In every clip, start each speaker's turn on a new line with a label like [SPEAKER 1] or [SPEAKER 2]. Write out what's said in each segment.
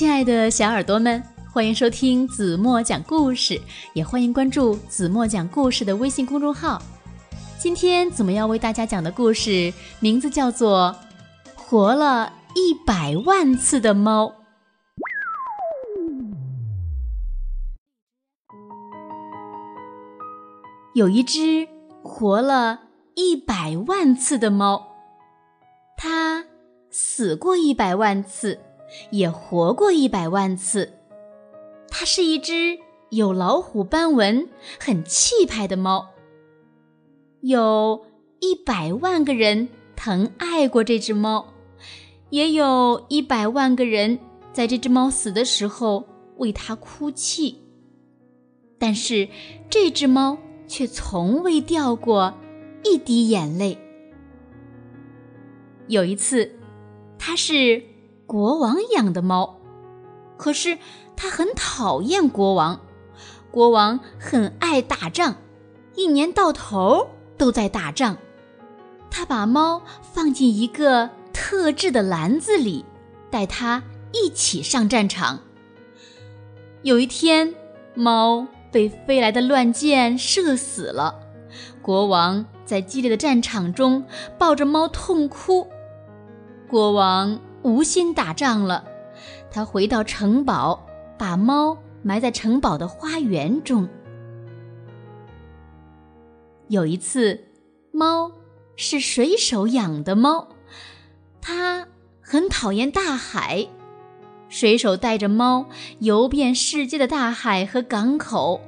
[SPEAKER 1] 亲爱的小耳朵们，欢迎收听子墨讲故事，也欢迎关注子墨讲故事的微信公众号。今天子墨要为大家讲的故事名字叫做《活了一百万次的猫》。有一只活了一百万次的猫，它死过一百万次。也活过一百万次，它是一只有老虎斑纹、很气派的猫。有一百万个人疼爱过这只猫，也有一百万个人在这只猫死的时候为它哭泣。但是这只猫却从未掉过一滴眼泪。有一次，它是。国王养的猫，可是他很讨厌国王。国王很爱打仗，一年到头都在打仗。他把猫放进一个特制的篮子里，带它一起上战场。有一天，猫被飞来的乱箭射死了。国王在激烈的战场中抱着猫痛哭。国王。无心打仗了，他回到城堡，把猫埋在城堡的花园中。有一次，猫是水手养的猫，它很讨厌大海。水手带着猫游遍世界的大海和港口。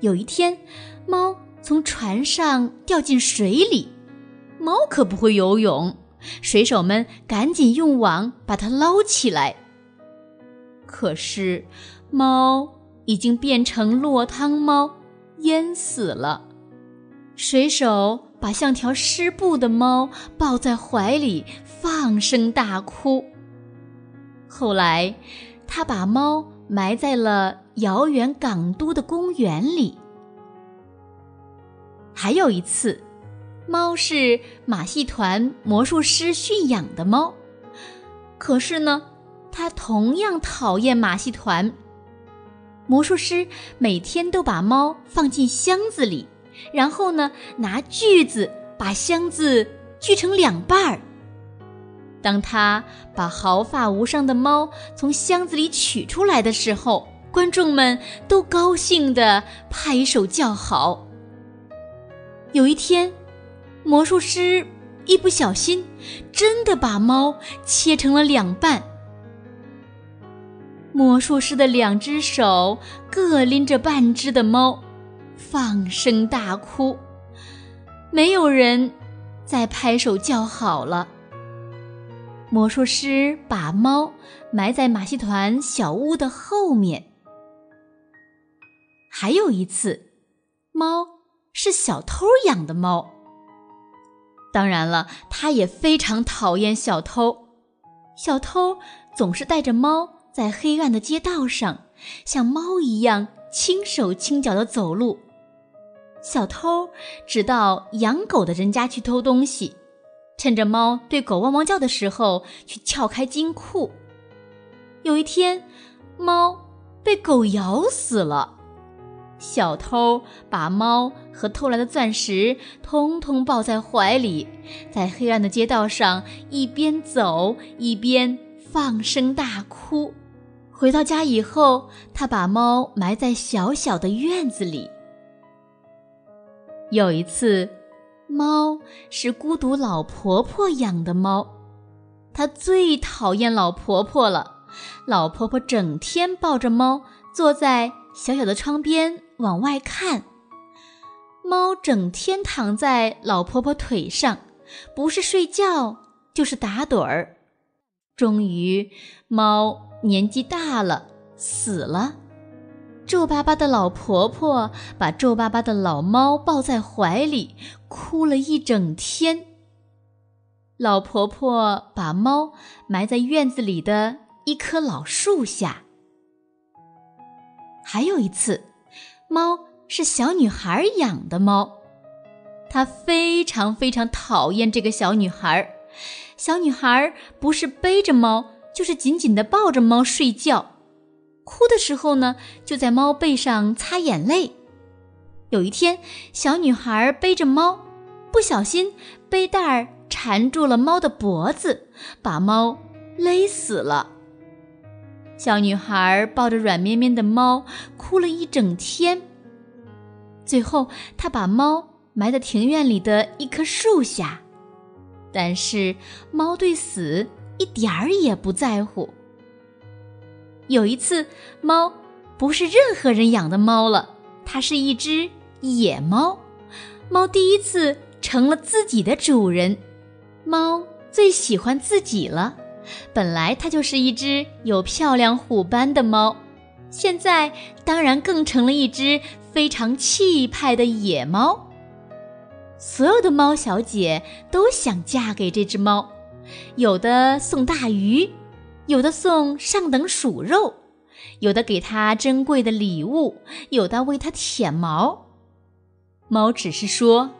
[SPEAKER 1] 有一天，猫从船上掉进水里，猫可不会游泳。水手们赶紧用网把它捞起来，可是猫已经变成落汤猫，淹死了。水手把像条湿布的猫抱在怀里，放声大哭。后来，他把猫埋在了遥远港都的公园里。还有一次。猫是马戏团魔术师驯养的猫，可是呢，它同样讨厌马戏团。魔术师每天都把猫放进箱子里，然后呢，拿锯子把箱子锯成两半儿。当他把毫发无伤的猫从箱子里取出来的时候，观众们都高兴地拍手叫好。有一天。魔术师一不小心，真的把猫切成了两半。魔术师的两只手各拎着半只的猫，放声大哭。没有人再拍手叫好了。魔术师把猫埋在马戏团小屋的后面。还有一次，猫是小偷养的猫。当然了，他也非常讨厌小偷。小偷总是带着猫在黑暗的街道上，像猫一样轻手轻脚地走路。小偷只到养狗的人家去偷东西，趁着猫对狗汪汪叫的时候去撬开金库。有一天，猫被狗咬死了。小偷把猫和偷来的钻石通通抱在怀里，在黑暗的街道上一边走一边放声大哭。回到家以后，他把猫埋在小小的院子里。有一次，猫是孤独老婆婆养的猫，她最讨厌老婆婆了。老婆婆整天抱着猫坐在小小的窗边。往外看，猫整天躺在老婆婆腿上，不是睡觉就是打盹儿。终于，猫年纪大了，死了。皱巴巴的老婆婆把皱巴巴的老猫抱在怀里，哭了一整天。老婆婆把猫埋在院子里的一棵老树下。还有一次。猫是小女孩养的猫，她非常非常讨厌这个小女孩。小女孩不是背着猫，就是紧紧地抱着猫睡觉，哭的时候呢，就在猫背上擦眼泪。有一天，小女孩背着猫，不小心背带儿缠住了猫的脖子，把猫勒死了。小女孩抱着软绵绵的猫，哭了一整天。最后，她把猫埋在庭院里的一棵树下。但是，猫对死一点儿也不在乎。有一次，猫不是任何人养的猫了，它是一只野猫。猫第一次成了自己的主人。猫最喜欢自己了。本来它就是一只有漂亮虎斑的猫，现在当然更成了一只非常气派的野猫。所有的猫小姐都想嫁给这只猫，有的送大鱼，有的送上等鼠肉，有的给它珍贵的礼物，有的为它舔毛。猫只是说：“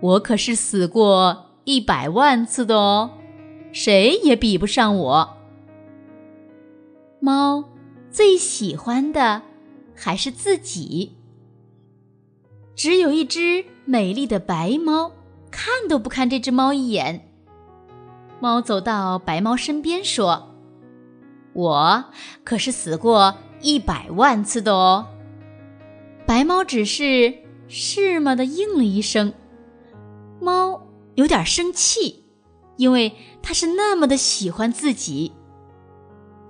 [SPEAKER 1] 我可是死过一百万次的哦。”谁也比不上我。猫最喜欢的还是自己。只有一只美丽的白猫，看都不看这只猫一眼。猫走到白猫身边说：“我可是死过一百万次的哦。”白猫只是“是吗”的应了一声。猫有点生气。因为他是那么的喜欢自己。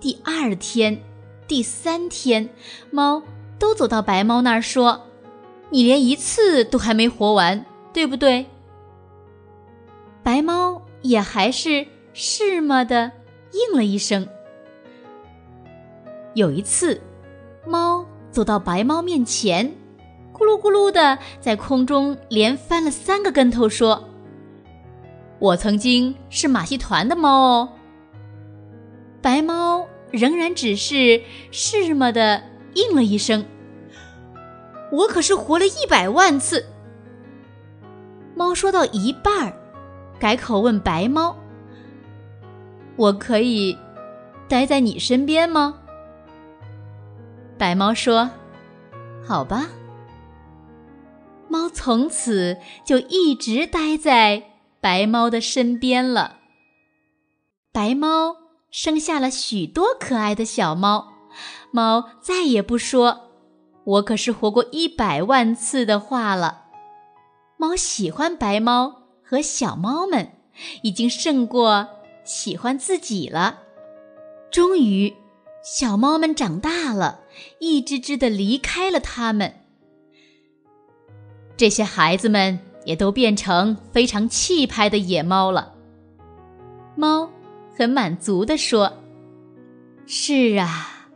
[SPEAKER 1] 第二天、第三天，猫都走到白猫那儿说：“你连一次都还没活完，对不对？”白猫也还是是吗的应了一声。有一次，猫走到白猫面前，咕噜咕噜的在空中连翻了三个跟头，说。我曾经是马戏团的猫哦。白猫仍然只是是么的应了一声。我可是活了一百万次。猫说到一半儿，改口问白猫：“我可以待在你身边吗？”白猫说：“好吧。”猫从此就一直待在。白猫的身边了。白猫生下了许多可爱的小猫，猫再也不说“我可是活过一百万次”的话了。猫喜欢白猫和小猫们，已经胜过喜欢自己了。终于，小猫们长大了，一只只的离开了它们。这些孩子们。也都变成非常气派的野猫了。猫很满足地说：“是啊。”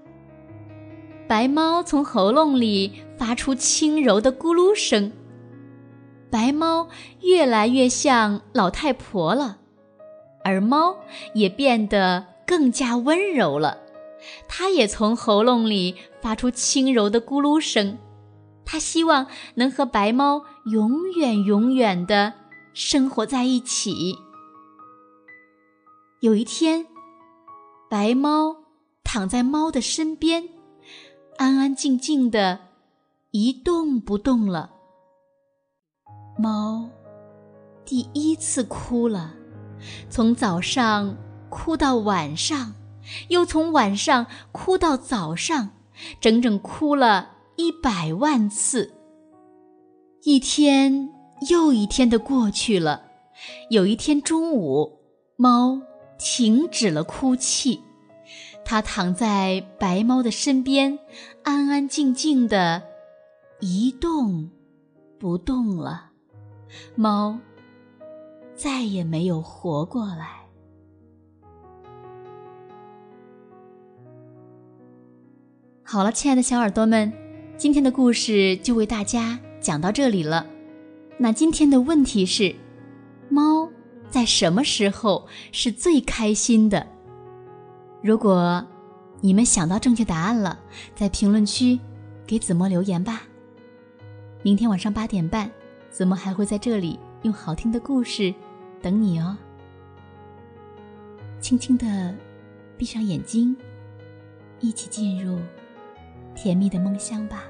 [SPEAKER 1] 白猫从喉咙里发出轻柔的咕噜声。白猫越来越像老太婆了，而猫也变得更加温柔了。它也从喉咙里发出轻柔的咕噜声。他希望能和白猫永远永远的生活在一起。有一天，白猫躺在猫的身边，安安静静的，一动不动了。猫第一次哭了，从早上哭到晚上，又从晚上哭到早上，整整哭了。一百万次，一天又一天的过去了。有一天中午，猫停止了哭泣，它躺在白猫的身边，安安静静的，一动不动了。猫再也没有活过来。好了，亲爱的小耳朵们。今天的故事就为大家讲到这里了。那今天的问题是：猫在什么时候是最开心的？如果你们想到正确答案了，在评论区给子墨留言吧。明天晚上八点半，子墨还会在这里用好听的故事等你哦。轻轻的闭上眼睛，一起进入甜蜜的梦乡吧。